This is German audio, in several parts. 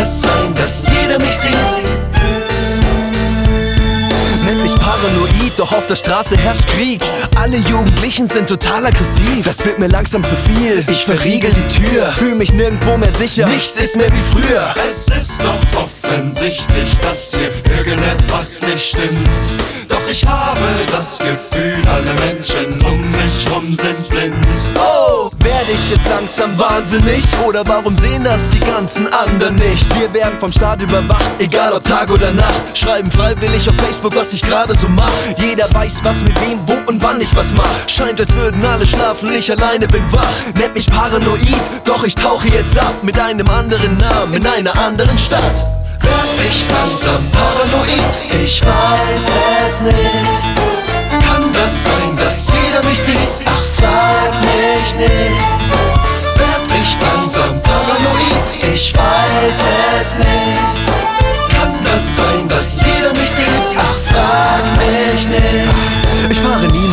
es sein, dass jeder mich sieht? Nennt mich paranoid, doch auf der Straße herrscht Krieg. Alle Jugendlichen sind total aggressiv. Das wird mir langsam zu viel. Ich verriegel die Tür, fühl mich nirgendwo mehr sicher. Nichts ist mehr wie früher. Es ist doch offensichtlich, dass hier irgendetwas nicht stimmt. Doch ich habe das Gefühl, alle Menschen um mich rum sind blind. Oh, werde ich jetzt langsam wahnsinnig? Oder warum sehen das die ganzen anderen nicht? Wir werden vom Staat überwacht, egal ob Tag oder Nacht. Schreiben freiwillig auf Facebook, was ich gerade so mach. Jeder weiß, was mit wem, wo und wann ich was mach. Scheint, als würden alle schlafen, ich alleine bin wach. Nennt mich paranoid, doch ich tauche jetzt ab mit einem anderen Namen in einer anderen Stadt. Werd ich langsam paranoid? Ich weiß es nicht. Kann das sein, dass jeder mich sieht? Weiß es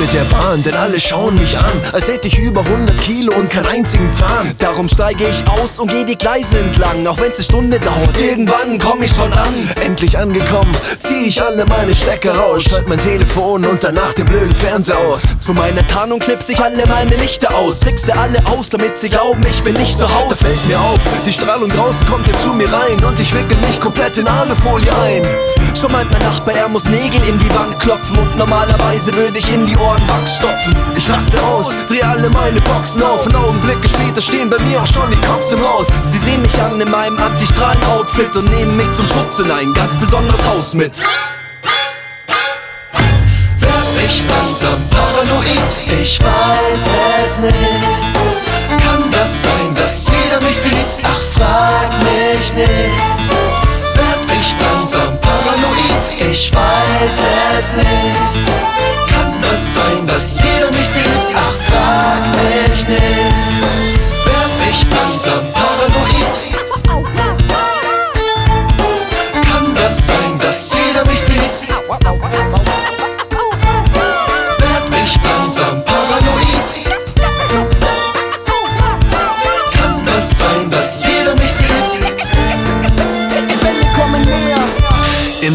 mit der Bahn, denn alle schauen mich an, als hätte ich über 100 Kilo und keinen einzigen Zahn. Darum steige ich aus und gehe die Gleise entlang, auch wenn's eine Stunde dauert. Irgendwann komm ich schon an. Endlich angekommen, zieh ich alle meine Stecker raus, schalt mein Telefon und danach den blöden Fernseher aus. Zu meiner Tarnung klipse ich alle meine Lichter aus, trickse alle aus, damit sie glauben, ich bin nicht zu Hause. Da fällt mir auf, die Strahlung draußen kommt jetzt zu mir rein und ich wickel mich komplett in Alufolie ein. Schon meint mein Nachbar, er muss Nägel in die Wand klopfen und normalerweise würde ich in die Ohren Wachs stopfen. Ich raste aus, dreh alle meine Boxen auf und Augenblicke später stehen bei mir auch schon die Cops im Haus. Sie sehen mich an in meinem Antistrahlen-Outfit und nehmen mich zum Schutz in ein ganz besonderes Haus mit. Werd ich langsam paranoid? Ich weiß es nicht. Kann das sein, Ich weiß es nicht. Kann das sein, dass jeder mich sieht? Ach,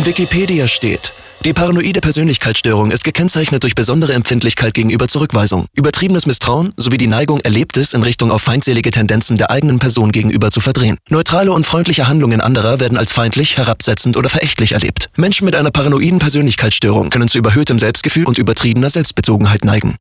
Wikipedia steht, die paranoide Persönlichkeitsstörung ist gekennzeichnet durch besondere Empfindlichkeit gegenüber Zurückweisung, übertriebenes Misstrauen sowie die Neigung, Erlebtes in Richtung auf feindselige Tendenzen der eigenen Person gegenüber zu verdrehen. Neutrale und freundliche Handlungen anderer werden als feindlich, herabsetzend oder verächtlich erlebt. Menschen mit einer paranoiden Persönlichkeitsstörung können zu überhöhtem Selbstgefühl und übertriebener Selbstbezogenheit neigen.